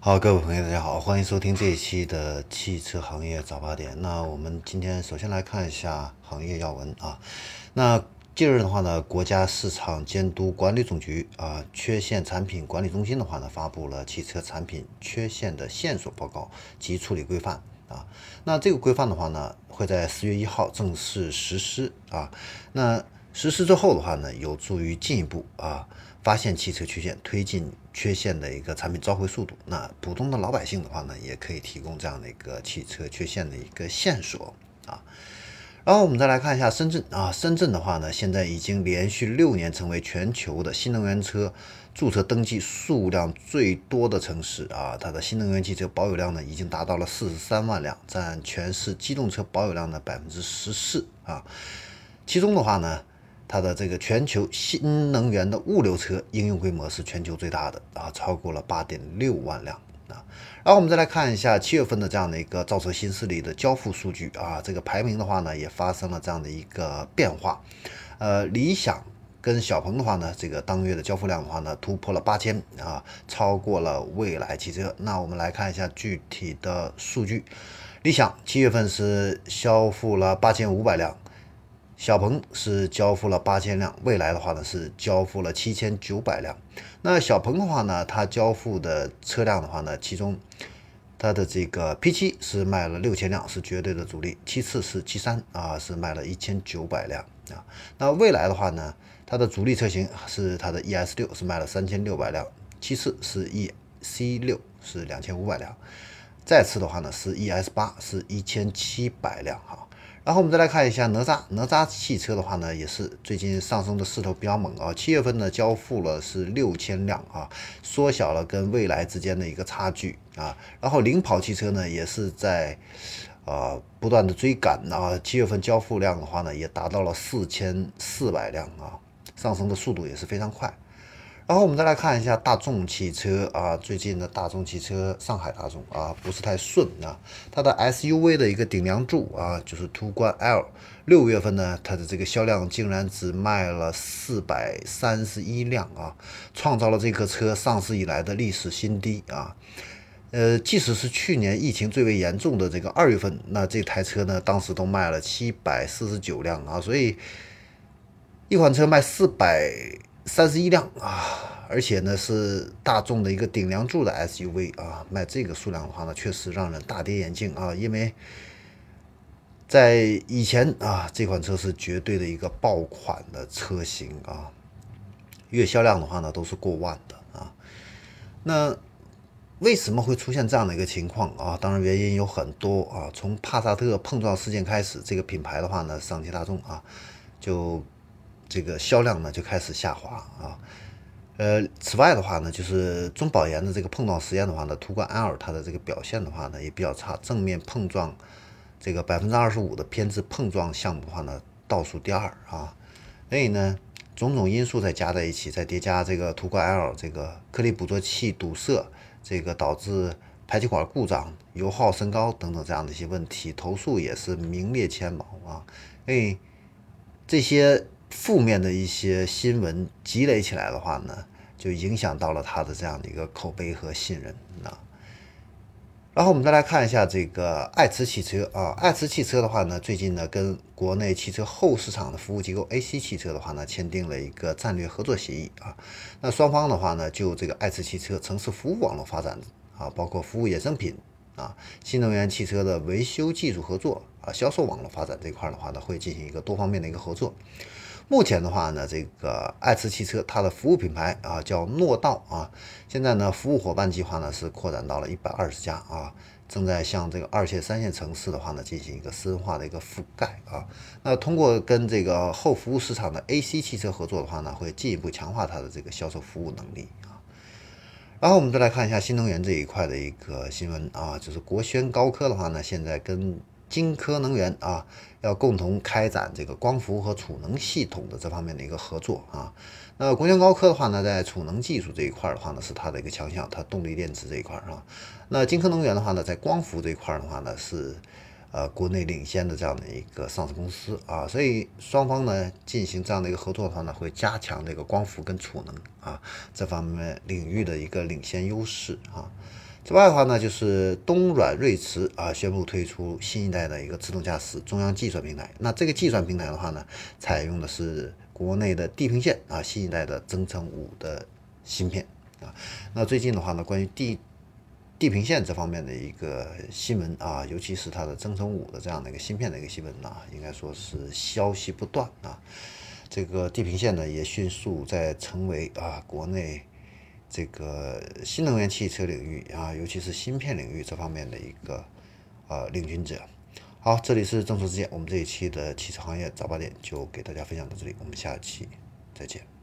好，各位朋友，大家好，欢迎收听这一期的汽车行业早八点。那我们今天首先来看一下行业要闻啊。那近日的话呢，国家市场监督管理总局啊缺陷产品管理中心的话呢，发布了汽车产品缺陷的线索报告及处理规范啊。那这个规范的话呢，会在四月一号正式实施啊。那实施之后的话呢，有助于进一步啊。发现汽车缺陷，推进缺陷的一个产品召回速度。那普通的老百姓的话呢，也可以提供这样的一个汽车缺陷的一个线索啊。然后我们再来看一下深圳啊，深圳的话呢，现在已经连续六年成为全球的新能源车注册登记数量最多的城市啊。它的新能源汽车保有量呢，已经达到了四十三万辆，占全市机动车保有量的百分之十四啊。其中的话呢。它的这个全球新能源的物流车应用规模是全球最大的啊，超过了八点六万辆啊。然后我们再来看一下七月份的这样的一个造车新势力的交付数据啊，这个排名的话呢也发生了这样的一个变化。呃，理想跟小鹏的话呢，这个当月的交付量的话呢突破了八千啊，超过了蔚来汽车。那我们来看一下具体的数据，理想七月份是交付了八千五百辆。小鹏是交付了八千辆，未来的话呢是交付了七千九百辆。那小鹏的话呢，它交付的车辆的话呢，其中它的这个 P7 是卖了六千辆，是绝对的主力。其次是 G3 啊，是卖了一千九百辆啊。那未来的话呢，它的主力车型是它的 ES 六，是卖了三千六百辆。其次是 EC 六，是两千五百辆。再次的话呢，是 ES 八，是一千七百辆哈。然后我们再来看一下哪吒，哪吒汽车的话呢，也是最近上升的势头比较猛啊。七月份呢，交付了是六千辆啊，缩小了跟蔚来之间的一个差距啊。然后领跑汽车呢，也是在呃不断的追赶啊。七月份交付量的话呢，也达到了四千四百辆啊，上升的速度也是非常快。然后我们再来看一下大众汽车啊，最近的大众汽车，上海大众啊，不是太顺啊。它的 SUV 的一个顶梁柱啊，就是途观 L，六月份呢，它的这个销量竟然只卖了四百三十一辆啊，创造了这个车上市以来的历史新低啊。呃，即使是去年疫情最为严重的这个二月份，那这台车呢，当时都卖了七百四十九辆啊，所以一款车卖四百。三十一辆啊，而且呢是大众的一个顶梁柱的 SUV 啊，卖这个数量的话呢，确实让人大跌眼镜啊，因为在以前啊，这款车是绝对的一个爆款的车型啊，月销量的话呢都是过万的啊。那为什么会出现这样的一个情况啊？当然原因有很多啊，从帕萨特碰撞事件开始，这个品牌的话呢，上汽大众啊就。这个销量呢就开始下滑啊，呃，此外的话呢，就是中保研的这个碰撞实验的话呢，途观 L 它的这个表现的话呢也比较差，正面碰撞这个百分之二十五的偏置碰撞项目的话呢倒数第二啊，所以呢种种因素再加在一起，再叠加这个途观 L 这个颗粒捕捉器堵塞，这个导致排气管故障、油耗升高等等这样的一些问题，投诉也是名列前茅啊，所以这些。负面的一些新闻积累起来的话呢，就影响到了他的这样的一个口碑和信任啊。然后我们再来看一下这个爱驰汽车啊，爱驰汽车的话呢，最近呢跟国内汽车后市场的服务机构 AC 汽车的话呢，签订了一个战略合作协议啊。那双方的话呢，就这个爱驰汽车城市服务网络发展啊，包括服务衍生品啊，新能源汽车的维修技术合作啊，销售网络发展这块的话呢，会进行一个多方面的一个合作。目前的话呢，这个爱驰汽车它的服务品牌啊叫诺道啊，现在呢服务伙伴计划呢是扩展到了一百二十家啊，正在向这个二线、三线城市的话呢进行一个深化的一个覆盖啊。那通过跟这个后服务市场的 AC 汽车合作的话呢，会进一步强化它的这个销售服务能力啊。然后我们再来看一下新能源这一块的一个新闻啊，就是国轩高科的话呢，现在跟金科能源啊，要共同开展这个光伏和储能系统的这方面的一个合作啊。那国轩高科的话呢，在储能技术这一块的话呢，是它的一个强项，它动力电池这一块啊。那金科能源的话呢，在光伏这一块的话呢，是呃国内领先的这样的一个上市公司啊。所以双方呢进行这样的一个合作的话呢，会加强这个光伏跟储能啊这方面领域的一个领先优势啊。此外的话呢，就是东软瑞驰啊宣布推出新一代的一个自动驾驶中央计算平台。那这个计算平台的话呢，采用的是国内的地平线啊新一代的增程五的芯片啊。那最近的话呢，关于地地平线这方面的一个新闻啊，尤其是它的增程五的这样的一个芯片的一个新闻呢，应该说是消息不断啊。这个地平线呢，也迅速在成为啊国内。这个新能源汽车领域啊，尤其是芯片领域这方面的一个呃领军者。好，这里是正说之间，我们这一期的汽车行业早八点就给大家分享到这里，我们下期再见。